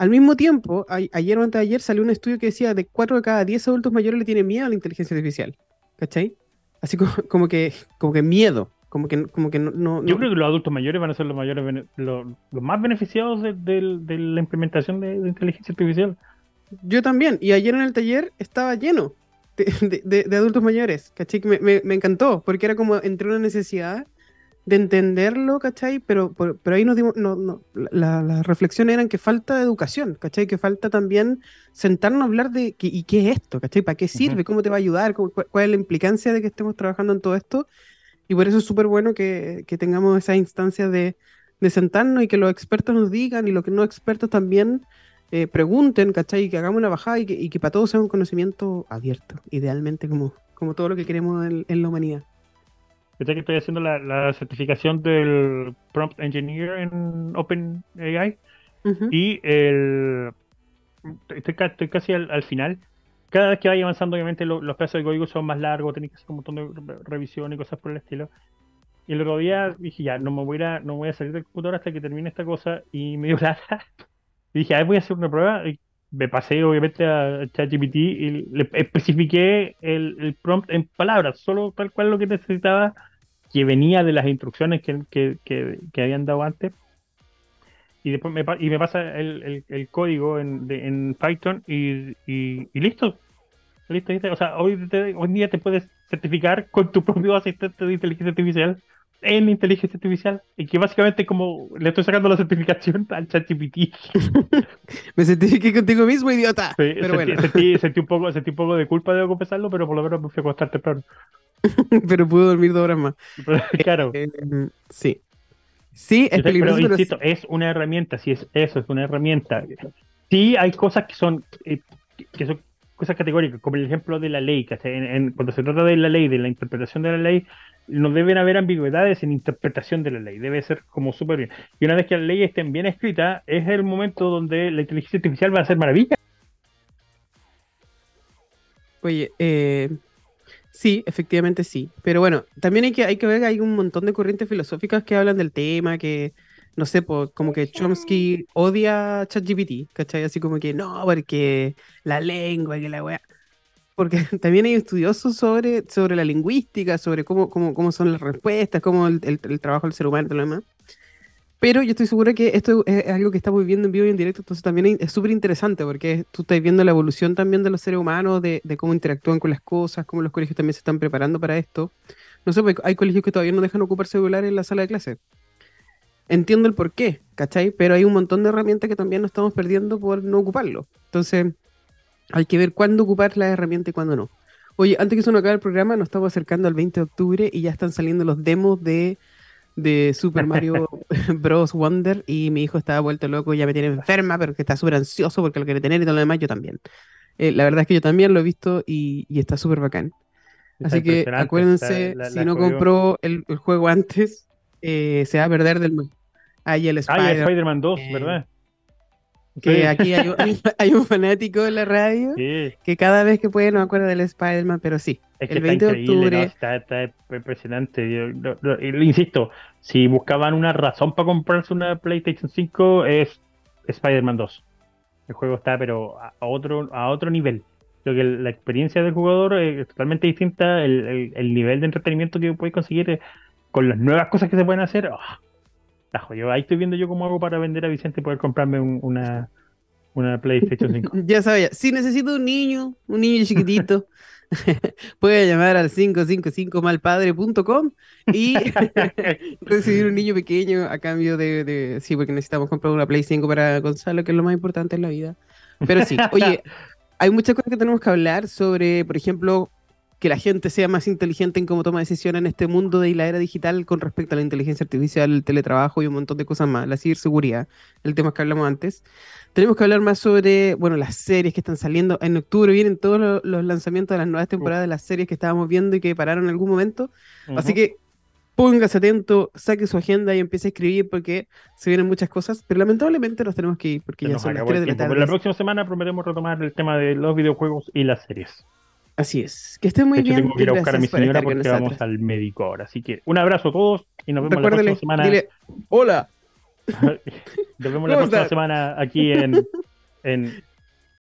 al mismo tiempo, ayer o antes de ayer salió un estudio que decía de 4 de cada 10 adultos mayores le tienen miedo a la inteligencia artificial. ¿Cachai? Así como, <laughs> como que, como que miedo. Como que, como que no, Yo creo que los adultos mayores van a ser los mayores los, más beneficiados de, de, la implementación de, inteligencia artificial. Yo también. Y ayer en el taller estaba lleno de, adultos mayores, ¿cachai? Me, me, me, encantó, porque era como entre una necesidad de entenderlo, ¿cachai? Pero, pero, ahí nos dimos, no, no, la, la, reflexión era que falta educación, ¿cachai? Que falta también sentarnos a hablar de y qué es esto, ¿cachai? ¿Para qué sirve? ¿Cómo te va a ayudar? ¿Cuál, es la implicancia de que estemos trabajando en todo esto? Y por eso es súper bueno que, que, tengamos esa instancia de, de, sentarnos y que los expertos nos digan y los que no expertos también eh, pregunten, ¿cachai? Y que hagamos una bajada y que, y que, para todos sea un conocimiento abierto, idealmente como, como todo lo que queremos en, en la humanidad que estoy haciendo la, certificación del Prompt Engineer en OpenAI y el, estoy, casi al, final. Cada vez que vaya avanzando, obviamente los plazos de código son más largos, tenéis que hacer un montón de revisiones y cosas por el estilo. Y el otro día dije, ya, no me voy a, no voy a salir del computador hasta que termine esta cosa. Y me dio <laughs> lata. Y dije, a ver, voy a hacer una prueba. Y me pasé obviamente a ChatGPT y le especifiqué el, el, prompt en palabras, solo tal cual lo que necesitaba que venía de las instrucciones que, habían dado antes. Y después me, y me pasa el, código en, Python y, listo. Listo, O sea, hoy, hoy día te puedes certificar con tu propio asistente de inteligencia artificial en inteligencia artificial y que básicamente como le estoy sacando la certificación al ChatGPT. <laughs> me certifiqué contigo mismo, idiota. pero bueno. sentí, un <laughs> poco, sentí un poco de culpa, debo confesarlo, pero por lo menos me fui a acostar temprano. <laughs> pero pudo dormir dos horas más. <laughs> claro. Eh, sí. Sí, es peligroso. Pero, insisto, es una herramienta, sí, es eso, es una herramienta. Sí, hay cosas que son, eh, que son cosas categóricas, como el ejemplo de la ley, que en, cuando se trata de la ley, de la interpretación de la ley, no deben haber ambigüedades en interpretación de la ley, debe ser como súper bien. Y una vez que la ley estén bien escrita, es el momento donde la inteligencia artificial va a hacer maravilla. Oye, eh, Sí, efectivamente sí. Pero bueno, también hay que, hay que ver que hay un montón de corrientes filosóficas que hablan del tema, que, no sé, pues, como que Chomsky odia ChatGPT, ¿cachai? Así como que no, porque la lengua, que la weá. Porque <laughs> también hay estudiosos sobre, sobre la lingüística, sobre cómo, cómo, cómo son las respuestas, cómo el, trabajo del ser humano y todo lo demás. Pero yo estoy segura que esto es algo que estamos viendo en vivo y en directo, entonces también es súper interesante porque tú estás viendo la evolución también de los seres humanos, de, cómo interactúan con las cosas, cómo los colegios también se están preparando para esto. No sé, hay colegios que todavía no dejan ocupar celular en la sala de clase. Entiendo el por qué, ¿cachai? Pero hay un montón de herramientas que también nos estamos perdiendo por no ocuparlo. Entonces, hay que ver cuándo ocupar la herramienta y cuándo no. Oye, antes que se nos acabe el programa, nos estamos acercando al 20 de octubre y ya están saliendo los demos de de Super Mario <laughs> Bros. Wonder y mi hijo estaba vuelto loco, ya me tiene enferma, pero que está súper ansioso porque lo quiere tener y todo lo demás, yo también. Eh, la verdad es que yo también lo he visto y, está súper bacán. Así que acuérdense, si no compró el, juego antes, eh, se va a perder del... Ahí el Spider-Man 2, ¿verdad? Que aquí <laughs> <laughs> hay un, fanático de la radio que cada vez que puede no acuerda del Spider-Man, pero sí. el 20 de octubre. está, impresionante. insisto, si buscaban una razón para comprarse una PlayStation 5, es Spider-Man 2. El juego está, pero a otro, a otro nivel. Creo que la experiencia del jugador es totalmente distinta. El, nivel de entretenimiento que puedes conseguir eh, con las nuevas cosas que se pueden hacer. Oh, yo ahí estoy viendo yo cómo hago para vender a Vicente y poder comprarme una, una PlayStation 5. <laughs> ya sabía, si necesito un niño, un niño chiquitito, <laughs> puede llamar al 555malpadre.com y <laughs> recibir un niño pequeño a cambio de, de, Sí, porque necesitamos comprar una Play 5 para Gonzalo, que es lo más importante en la vida. Pero sí, oye, hay muchas cosas que tenemos que hablar sobre, por ejemplo, que la gente sea más inteligente en cómo toma decisiones en este mundo de la era digital con respecto a la inteligencia artificial, el teletrabajo y un montón de cosas más, la ciberseguridad, el tema que hablamos antes. Tenemos que hablar más sobre, bueno, las series que están saliendo. En octubre vienen todos los, lanzamientos de las nuevas temporadas de las series que estábamos viendo y que pararon en algún momento. Así que póngase atento, saque su agenda y empiece a escribir porque se vienen muchas cosas, pero lamentablemente nos tenemos que ir porque ya son las 3 de la tarde. la próxima semana prometemos retomar el tema de los videojuegos y las series. Así es. Que estén muy bien. Tengo que ir a buscar a mi señora porque vamos al médico ahora. Así que un abrazo a todos y nos vemos la próxima semana. hola. <laughs> nos vemos la próxima semana aquí en, en <laughs>